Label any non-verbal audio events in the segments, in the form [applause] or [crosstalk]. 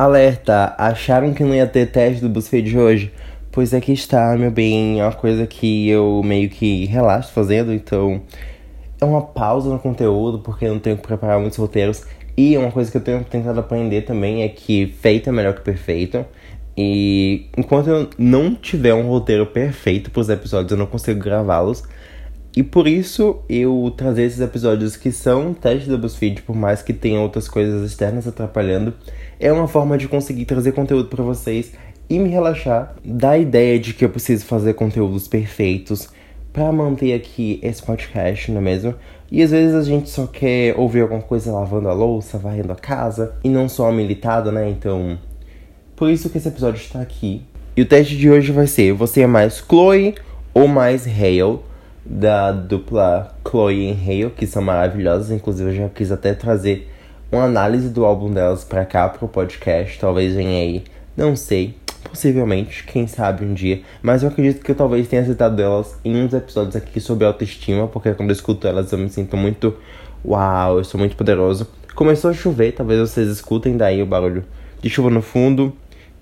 Alerta! Acharam que não ia ter teste do BuzzFeed de hoje? Pois aqui está, meu bem. É uma coisa que eu meio que relaxo fazendo, então é uma pausa no conteúdo, porque eu não tenho que preparar muitos roteiros. E uma coisa que eu tenho tentado aprender também é que feito é melhor que perfeito. E enquanto eu não tiver um roteiro perfeito para os episódios, eu não consigo gravá-los. E por isso eu trazer esses episódios que são testes do BuzzFeed, por mais que tenham outras coisas externas atrapalhando, é uma forma de conseguir trazer conteúdo para vocês e me relaxar da ideia de que eu preciso fazer conteúdos perfeitos para manter aqui esse podcast, não é mesmo? E às vezes a gente só quer ouvir alguma coisa lavando a louça, varrendo a casa e não só militado, né? Então, por isso que esse episódio está aqui. E o teste de hoje vai ser: você é mais Chloe ou mais Hale? Da dupla Chloe e Hale, que são maravilhosas. Inclusive, eu já quis até trazer uma análise do álbum delas pra cá, pro podcast. Talvez venha aí, não sei. Possivelmente, quem sabe um dia. Mas eu acredito que eu talvez tenha citado elas em uns episódios aqui sobre autoestima, porque quando eu escuto elas eu me sinto muito. Uau, eu sou muito poderoso. Começou a chover, talvez vocês escutem daí o barulho de chuva no fundo.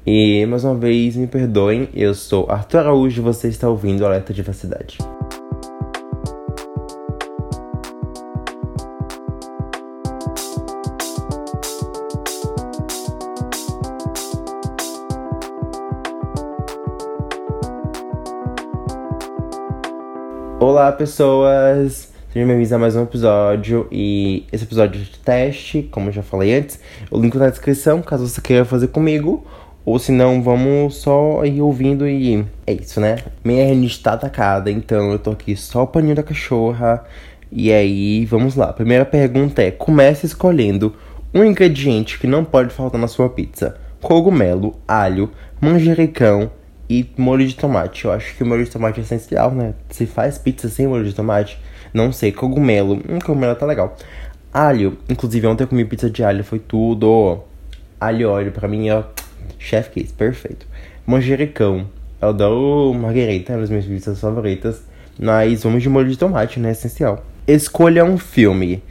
E mais uma vez, me perdoem, eu sou Arthur Araújo e você está ouvindo Alerta de Diversidade. Olá, pessoas! Sejam bem-vindos a mais um episódio. E esse episódio de teste, como eu já falei antes, o link na descrição, caso você queira fazer comigo. Ou se não, vamos só ir ouvindo e é isso, né? Minha rinite está atacada, então eu tô aqui só o paninho da cachorra. E aí, vamos lá. Primeira pergunta é: comece escolhendo um ingrediente que não pode faltar na sua pizza: cogumelo, alho, manjericão, e molho de tomate. Eu acho que o molho de tomate é essencial, né? Se faz pizza sem molho de tomate, não sei. Cogumelo, hum, cogumelo tá legal. Alho, inclusive ontem eu comi pizza de alho, foi tudo. Alho e óleo, pra mim, ó, chef kiss, perfeito. Manjericão, eu adoro marguerita, é uma das minhas pizzas favoritas. Mas vamos de molho de tomate, né? Essencial. Escolha um filme.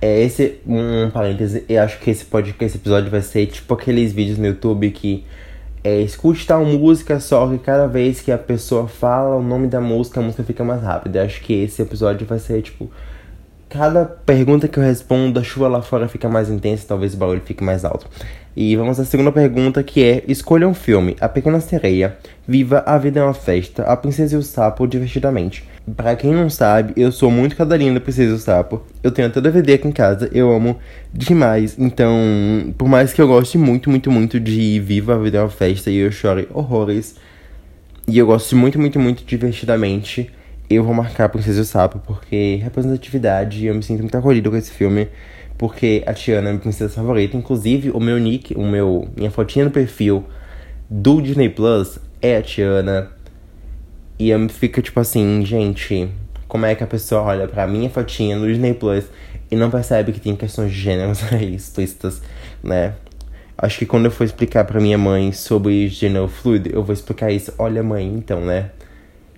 É esse, um parêntese, eu acho que esse, pode, esse episódio vai ser tipo aqueles vídeos no YouTube que é, escute tal música, só que cada vez que a pessoa fala o nome da música, a música fica mais rápida. Acho que esse episódio vai ser tipo. Cada pergunta que eu respondo, a chuva lá fora fica mais intensa, talvez o barulho fique mais alto. E vamos à segunda pergunta, que é: escolha um filme. A Pequena Sereia, Viva a Vida é uma Festa, A Princesa e o Sapo, Divertidamente. Para quem não sabe, eu sou muito cadarina da Princesa e o Sapo. Eu tenho até DVD aqui em casa, eu amo demais. Então, por mais que eu goste muito, muito, muito de Viva a Vida é uma Festa e eu chore horrores, e eu gosto muito, muito, muito Divertidamente, eu vou marcar Princesa e o Sapo, porque representatividade, eu me sinto muito acolhido com esse filme porque a Tiana é minha princesa favorita. Inclusive, o meu nick, o meu, minha fotinha no perfil do Disney Plus é a Tiana. E eu fica tipo assim, gente, como é que a pessoa olha pra minha fotinha no Disney Plus e não percebe que tem questões de aí [laughs] explícitas, né? Acho que quando eu for explicar pra minha mãe sobre gênero fluido, eu vou explicar isso. Olha, mãe, então, né?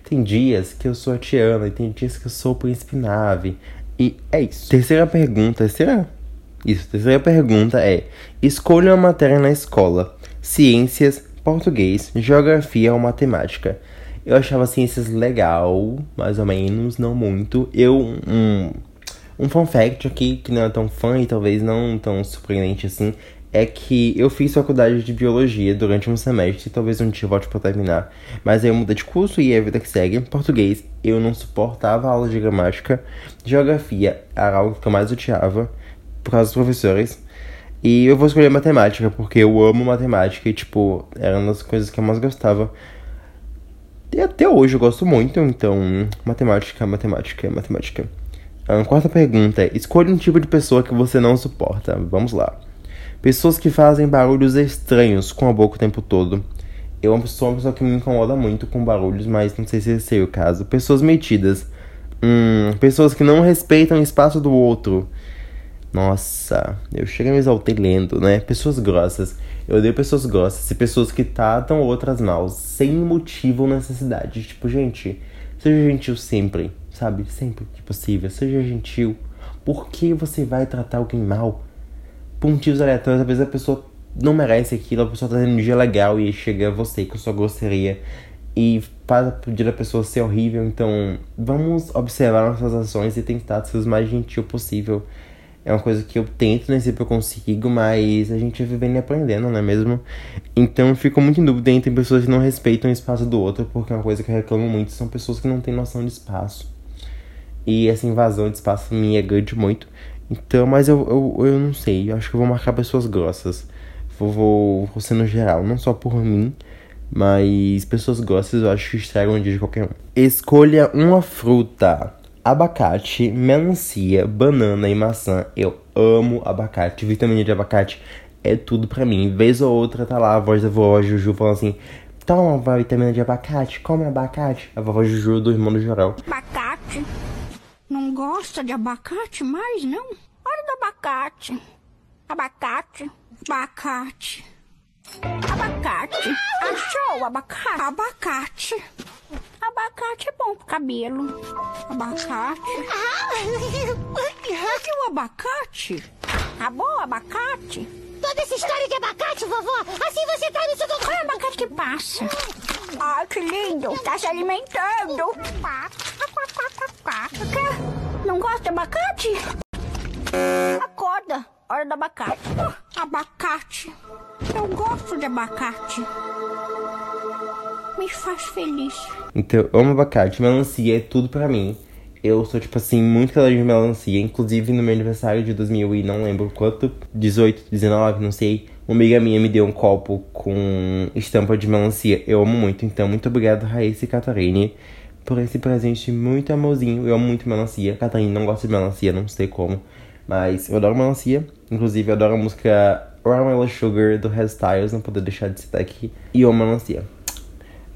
Tem dias que eu sou a Tiana e tem dias que eu sou o Príncipe Nave. E é isso. Terceira pergunta, terceira? Isso, terceira pergunta é: escolha uma matéria na escola: ciências, português, geografia ou matemática. Eu achava ciências legal, mais ou menos, não muito. Eu, um, um fun fact aqui, que não é tão fã e talvez não tão surpreendente assim, é que eu fiz faculdade de biologia durante um semestre, talvez um dia volte para terminar, mas aí eu mudei de curso e é a vida que segue. Português, eu não suportava aula de gramática. Geografia era algo que eu mais odiava por causa dos professores. E eu vou escolher matemática, porque eu amo matemática e, tipo, era uma das coisas que eu mais gostava. E até hoje eu gosto muito, então, matemática, matemática, matemática. A quarta pergunta escolha um tipo de pessoa que você não suporta. Vamos lá. Pessoas que fazem barulhos estranhos com a boca o tempo todo. Eu sou uma pessoa que me incomoda muito com barulhos, mas não sei se esse é o caso. Pessoas metidas. Hum, pessoas que não respeitam o espaço do outro. Nossa, eu chego a me exaltar lendo, né? Pessoas grossas. Eu odeio pessoas grossas e pessoas que tratam outras mal, sem motivo ou necessidade. Tipo, gente, seja gentil sempre, sabe? Sempre que possível, seja gentil. Por que você vai tratar alguém mal? Por motivos aleatórios, às vezes a pessoa não merece aquilo, a pessoa tá tendo um dia legal e chega você com sua grosseria e faz o dia da pessoa ser horrível. Então, vamos observar nossas ações e tentar ser o mais gentil possível. É uma coisa que eu tento, nem sempre eu consigo, mas a gente vive vivendo e aprendendo, não é mesmo? Então eu fico muito em dúvida entre pessoas que não respeitam o espaço do outro, porque é uma coisa que eu reclamo muito, são pessoas que não têm noção de espaço. E essa invasão de espaço me agride muito. Então, mas eu, eu, eu não sei, eu acho que eu vou marcar pessoas grossas. Vou, vou, vou ser no geral, não só por mim, mas pessoas grossas eu acho que estragam o dia de qualquer um. Escolha uma fruta abacate, melancia, banana e maçã. Eu amo abacate. Vitamina de abacate é tudo pra mim. Vez ou outra tá lá a voz da vovó Juju falando assim: Toma vitamina de abacate, come abacate. A vovó Juju do irmão do Jorel. Abacate? Gosta de abacate mais, não? Hora do abacate. Abacate. Abacate. Abacate. Achou o abacate? Abacate. Abacate é bom pro cabelo. Abacate. Cadê o abacate? Acabou o abacate? Toda essa história de abacate, vovó, assim você tá me tudo. Qual é o abacate que passa? Ai, que lindo! Tá se alimentando! Não gosta de abacate? Acorda! Hora do abacate. Abacate. Eu gosto de abacate. Me faz feliz. Então, eu amo abacate. Melancia é tudo pra mim. Eu sou, tipo assim, muito alérgico de melancia. Inclusive, no meu aniversário de 2000 e não lembro quanto, 18, 19, não sei. Uma amiga minha me deu um copo com estampa de melancia. Eu amo muito. Então, muito obrigado, Raíssa e Catarine, por esse presente muito amorzinho. Eu amo muito melancia. Catarine não gosta de melancia, não sei como. Mas eu adoro melancia. Inclusive, eu adoro a música Caramel Sugar do Styles, não poder deixar de citar aqui. E eu amo melancia.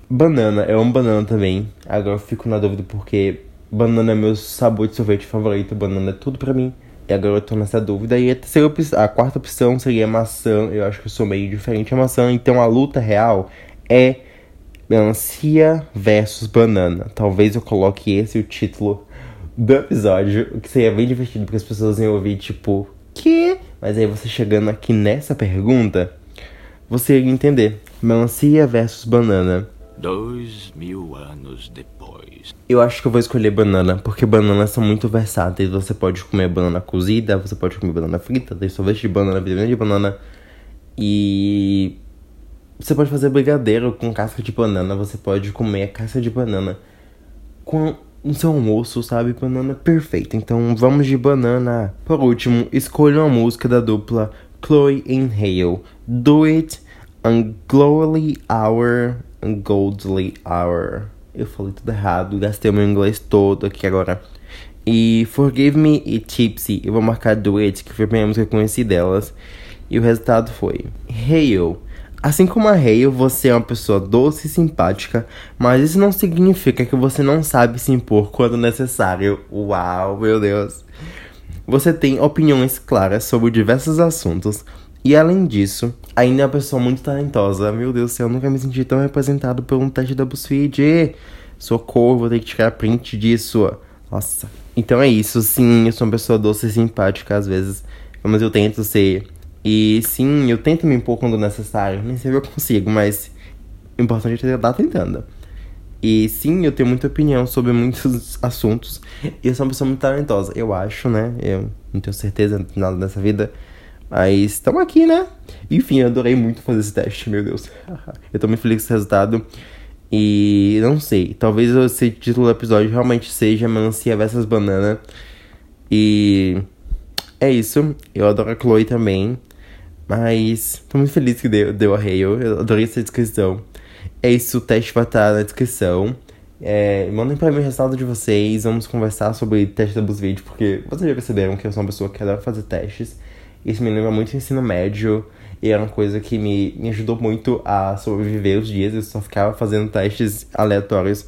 Banana, eu amo banana também. Agora eu fico na dúvida porque banana é meu sabor de sorvete favorito. Banana é tudo pra mim. E agora eu tô nessa dúvida. E a, terceira a quarta opção seria maçã. Eu acho que eu sou meio diferente a maçã. Então a luta real é melancia versus banana. Talvez eu coloque esse o título do episódio. O que seria bem divertido porque as pessoas iam ouvir, tipo, que? Mas aí você chegando aqui nessa pergunta, você ia entender. Melancia versus banana. Dois mil anos depois. Eu acho que eu vou escolher banana, porque bananas são muito versáteis. Você pode comer banana cozida, você pode comer banana frita, tem sorvete de banana, vitamina de banana. E você pode fazer brigadeiro com casca de banana, você pode comer a casca de banana com o seu almoço, sabe? Banana perfeita. Então vamos de banana. Por último, escolha uma música da dupla Chloe and Hale. Do It, Unglowly Hour, Ungodly Hour. Eu falei tudo errado, gastei o meu inglês todo aqui agora. E Forgive Me e Tipsy, eu vou marcar Do It, que foi a primeira música que eu conheci delas. E o resultado foi Hale. Assim como a Hale, você é uma pessoa doce e simpática, mas isso não significa que você não sabe se impor quando necessário. Uau, meu Deus! Você tem opiniões claras sobre diversos assuntos, e além disso, ainda é uma pessoa muito talentosa. Meu Deus do céu, eu nunca me senti tão representado por um teste da BuzzFeed. Socorro, vou ter que tirar print disso. Nossa. Então é isso, sim, eu sou uma pessoa doce e simpática às vezes, mas eu tento ser e sim, eu tento me impor quando necessário. Nem sempre eu consigo, mas o importante é estar tentando. E sim, eu tenho muita opinião sobre muitos [laughs] assuntos. E eu sou uma pessoa muito talentosa, eu acho, né? Eu não tenho certeza de nada dessa vida. Mas estamos aqui, né? Enfim, eu adorei muito fazer esse teste, meu Deus. [laughs] eu tô muito feliz com esse resultado. E não sei, talvez esse título do episódio realmente seja Melancia versus Banana. E é isso. Eu adoro a Chloe também. Mas tô muito feliz que deu, deu a Hale. Eu adorei essa descrição. É isso, o teste vai estar na descrição. É, mandem pra mim o resultado de vocês. Vamos conversar sobre teste da BuzzFeed, porque vocês já perceberam que eu sou uma pessoa que adora fazer testes. Isso me lembra muito o ensino médio. E era uma coisa que me, me ajudou muito a sobreviver os dias. Eu só ficava fazendo testes aleatórios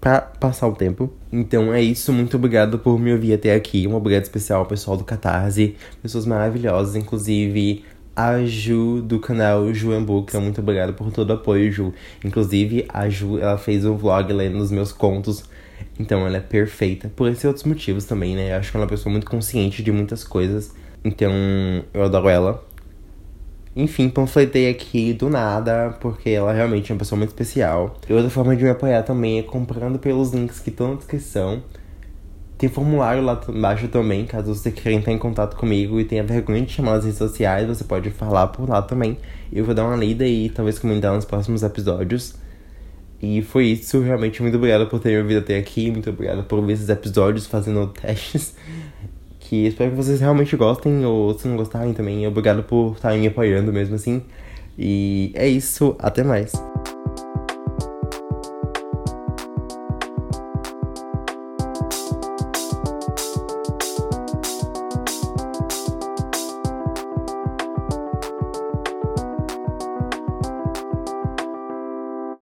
para passar o tempo. Então é isso, muito obrigado por me ouvir até aqui. Um obrigado especial ao pessoal do Catarse, pessoas maravilhosas, inclusive a Ju do canal Ju Book. Muito obrigado por todo o apoio, Ju. Inclusive, a Ju ela fez um vlog lendo os meus contos. Então ela é perfeita. Por esses outros motivos também, né? Eu acho que ela é uma pessoa muito consciente de muitas coisas. Então eu adoro ela. Enfim, panfletei aqui do nada, porque ela realmente é uma pessoa muito especial. E outra forma de me apoiar também é comprando pelos links que estão na descrição. Tem formulário lá embaixo também, caso você queira entrar em contato comigo e tenha vergonha de chamar nas redes sociais, você pode falar por lá também. Eu vou dar uma lida e talvez comentar nos próximos episódios. E foi isso, realmente muito obrigado por ter me ouvido até aqui, muito obrigado por ver esses episódios fazendo [laughs] testes. Que espero que vocês realmente gostem, ou se não gostarem também, obrigado por estarem me apoiando mesmo assim. E é isso, até mais.